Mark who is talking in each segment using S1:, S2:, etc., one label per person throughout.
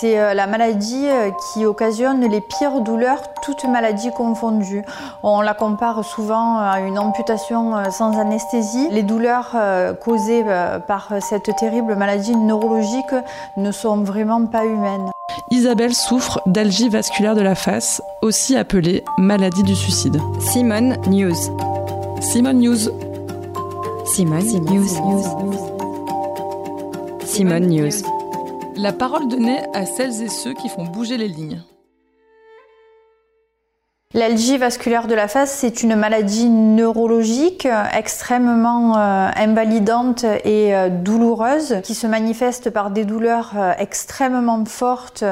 S1: C'est euh, la maladie euh, qui occasionne les pires douleurs, toutes maladies confondues. On la compare souvent à une amputation euh, sans anesthésie. Les douleurs causées par cette terrible maladie neurologique ne sont vraiment pas humaines.
S2: Isabelle souffre d'algie vasculaire de la face, aussi appelée maladie du suicide.
S3: Simone News.
S2: Simone News.
S3: Simone, News. Simone News.
S2: La parole donnée à celles et ceux qui font bouger les lignes.
S1: L'algie vasculaire de la face, c'est une maladie neurologique extrêmement euh, invalidante et euh, douloureuse qui se manifeste par des douleurs euh, extrêmement fortes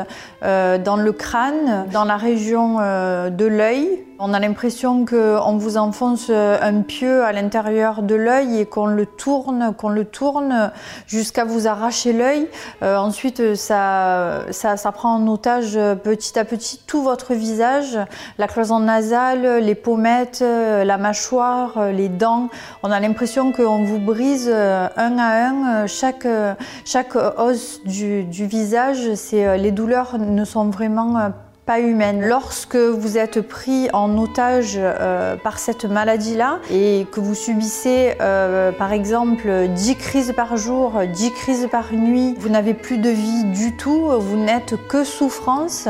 S1: dans le crâne, dans la région de l'œil, on a l'impression qu'on vous enfonce un pieu à l'intérieur de l'œil et qu'on le tourne, qu'on le tourne jusqu'à vous arracher l'œil. Euh, ensuite, ça, ça, ça, prend en otage petit à petit tout votre visage, la cloison nasale, les pommettes, la mâchoire, les dents. On a l'impression qu'on vous brise un à un chaque, chaque os du, du visage. Les douleurs ne sont vraiment humaine. Lorsque vous êtes pris en otage euh, par cette maladie-là et que vous subissez euh, par exemple 10 crises par jour, 10 crises par nuit, vous n'avez plus de vie du tout, vous n'êtes que souffrance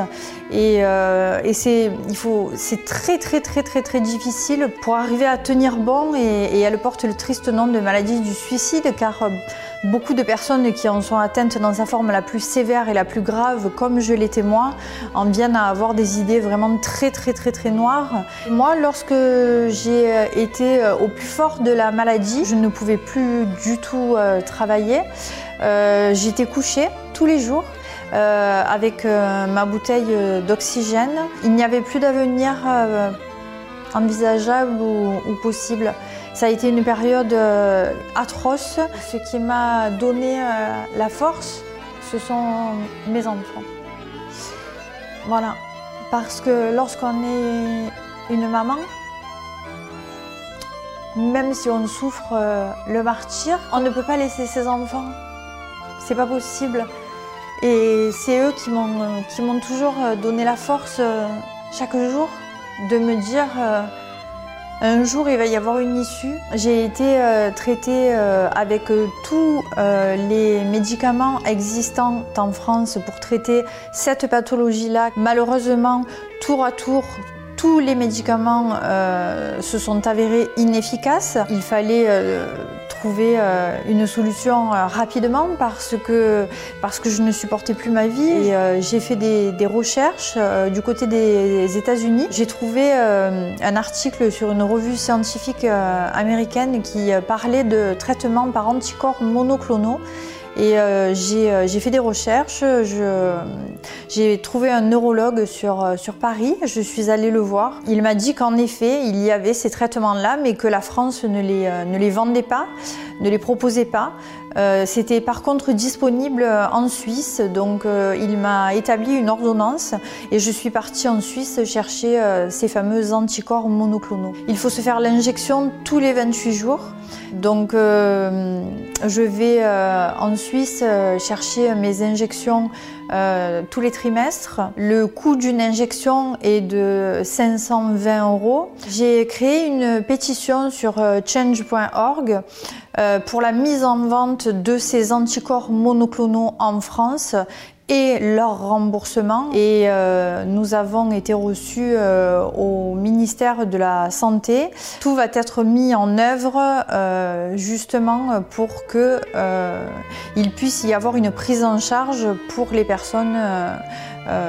S1: et, euh, c'est très très très très très difficile pour arriver à tenir bon et, et elle porte le triste nom de maladie du suicide car Beaucoup de personnes qui en sont atteintes dans sa forme la plus sévère et la plus grave, comme je l'étais moi, en viennent à avoir des idées vraiment très très très très noires. Moi, lorsque j'ai été au plus fort de la maladie, je ne pouvais plus du tout euh, travailler. Euh, j'étais couchée tous les jours. Euh, avec ma bouteille d'oxygène. Il n'y avait plus d'avenir envisageable ou possible. Ça a été une période euh, atroce. Ce qui m'a donné euh, la force, ce sont mes enfants. Voilà. Parce que lorsqu'on est une maman, même si on souffre euh, le martyr, on ne peut pas laisser ses enfants. C'est pas possible. Et c'est eux qui m'ont toujours donné la force chaque jour de me dire un jour, il va y avoir une issue. J'ai été euh, traitée euh, avec euh, tous les médicaments existants en France pour traiter cette pathologie-là. Malheureusement, tour à tour, tous les médicaments se sont avérés inefficaces. Il fallait trouver euh, une solution euh, rapidement parce que, parce que je ne supportais plus ma vie. Euh, j'ai fait des, des recherches du côté des États-Unis. J'ai trouvé un article sur une revue scientifique américaine qui parlait de traitement par anticorps monoclonaux. Et j'ai fait des recherches, j'ai trouvé un neurologue sur, sur Paris, je suis allée le voir. Il m'a dit qu'en effet, il y avait ces traitements-là, mais que la France ne les vendait pas ne les proposait pas. Euh, c'était par contre disponible en Suisse, donc euh, il m'a établi une ordonnance et je suis partie en Suisse chercher euh, ces fameux anticorps monoclonaux. Il faut se faire l'injection tous les 28 jours. Donc je vais en Suisse chercher mes injections tous les trimestres. Le coût d'une injection est de 520 euros. J'ai créé une pétition sur change.org pour la mise en vente de ces anticorps monoclonaux en France et leur remboursement. Et euh, nous avons été reçus euh, au ministère de la Santé. Tout va être mis en œuvre euh, justement pour que il puisse y avoir une prise en charge pour les personnes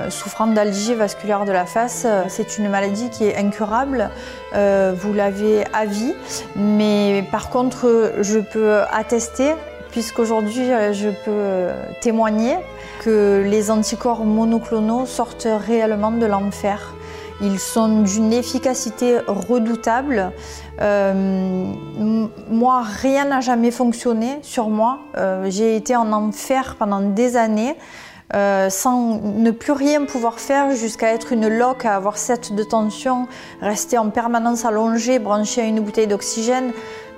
S1: souffrant d'algie vasculaire de la face. C'est une maladie qui est incurable. vous l'avez à vie, mais par contre, je peux attester puisqu'aujourd'hui euh, je peux euh, témoigner que les anticorps monoclonaux sortent réellement de l'enfer. Ils sont d'une efficacité redoutable. Euh, moi, rien n'a jamais fonctionné sur moi. J'ai été en enfer pendant des années. sans ne plus rien pouvoir faire jusqu'à être une loque, à avoir cette de tension, rester en permanence allongée, branchée à une bouteille d'oxygène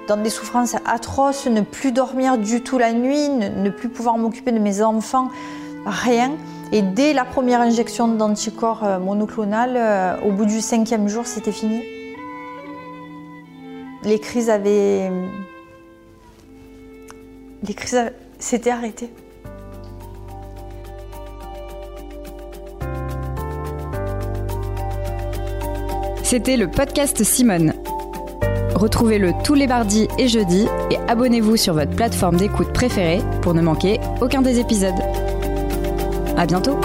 S1: dans des souffrances atroces, ne plus dormir du tout la nuit, ne, plus pouvoir m'occuper de mes enfants. Rien. Et dès la première injection d'anticorps euh, monoclonal, euh, au bout du cinquième jour, c'était fini. Les crises avaient. Les crises s'étaient arrêtées.
S3: C'était le podcast Simone. Retrouvez-le tous les mardis et jeudis et abonnez-vous sur votre plateforme d'écoute préférée pour ne manquer aucun des épisodes. À bientôt!